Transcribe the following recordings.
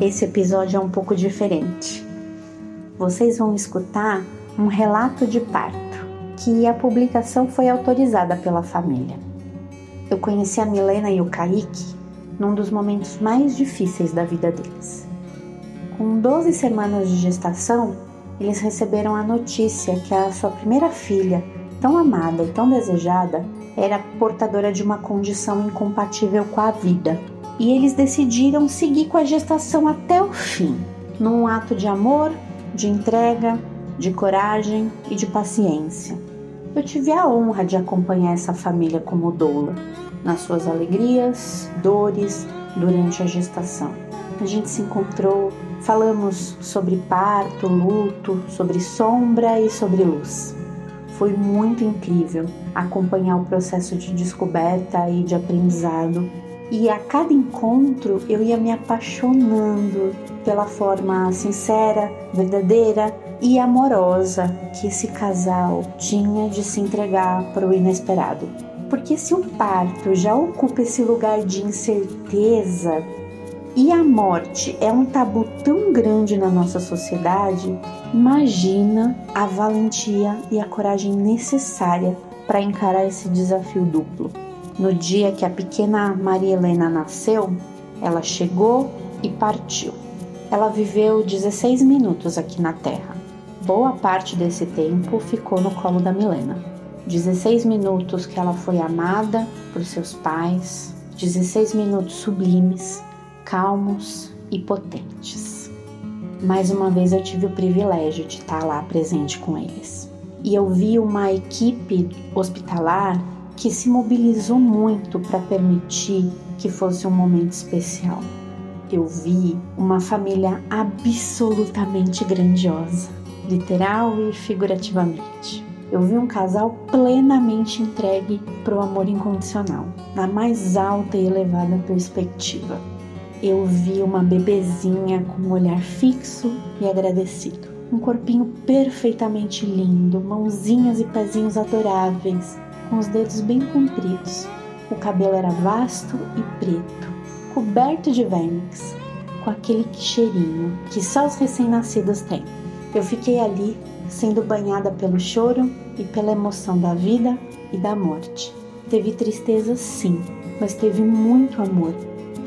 esse episódio é um pouco diferente. Vocês vão escutar um relato de parto, que a publicação foi autorizada pela família. Eu conheci a Milena e o Kaique num dos momentos mais difíceis da vida deles. Com 12 semanas de gestação, eles receberam a notícia que a sua primeira filha, tão amada e tão desejada, era portadora de uma condição incompatível com a vida. E eles decidiram seguir com a gestação até o fim, num ato de amor, de entrega, de coragem e de paciência. Eu tive a honra de acompanhar essa família como doula, nas suas alegrias, dores, durante a gestação. A gente se encontrou, falamos sobre parto, luto, sobre sombra e sobre luz. Foi muito incrível acompanhar o processo de descoberta e de aprendizado. E a cada encontro eu ia me apaixonando pela forma sincera, verdadeira e amorosa que esse casal tinha de se entregar para o inesperado. Porque se o parto já ocupa esse lugar de incerteza e a morte é um tabu tão grande na nossa sociedade, imagina a valentia e a coragem necessária para encarar esse desafio duplo. No dia que a pequena Maria Helena nasceu, ela chegou e partiu. Ela viveu 16 minutos aqui na Terra. Boa parte desse tempo ficou no colo da Milena. 16 minutos que ela foi amada por seus pais, 16 minutos sublimes, calmos e potentes. Mais uma vez eu tive o privilégio de estar lá presente com eles. E eu vi uma equipe hospitalar que se mobilizou muito para permitir que fosse um momento especial. Eu vi uma família absolutamente grandiosa, literal e figurativamente. Eu vi um casal plenamente entregue para o amor incondicional, na mais alta e elevada perspectiva. Eu vi uma bebezinha com um olhar fixo e agradecido. Um corpinho perfeitamente lindo, mãozinhas e pezinhos adoráveis, com os dedos bem compridos. O cabelo era vasto e preto, coberto de verniz, com aquele cheirinho que só os recém-nascidos têm. Eu fiquei ali sendo banhada pelo choro e pela emoção da vida e da morte. Teve tristeza, sim, mas teve muito amor,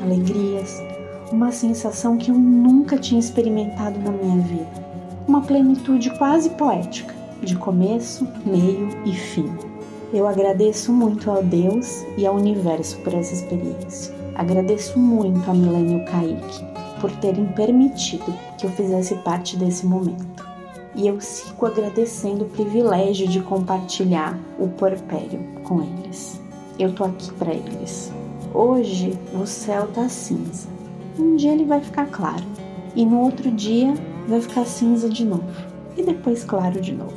alegrias, uma sensação que eu nunca tinha experimentado na minha vida. Uma plenitude quase poética, de começo, meio e fim. Eu agradeço muito ao Deus e ao universo por essa experiência. Agradeço muito a Milênio Kaique por terem permitido que eu fizesse parte desse momento e eu sigo agradecendo o privilégio de compartilhar o porpério com eles. Eu tô aqui para eles. Hoje o céu tá cinza. Um dia ele vai ficar claro e no outro dia vai ficar cinza de novo e depois claro de novo.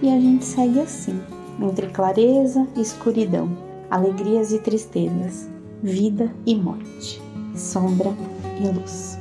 E a gente segue assim, entre clareza e escuridão, alegrias e tristezas, vida e morte, sombra e luz.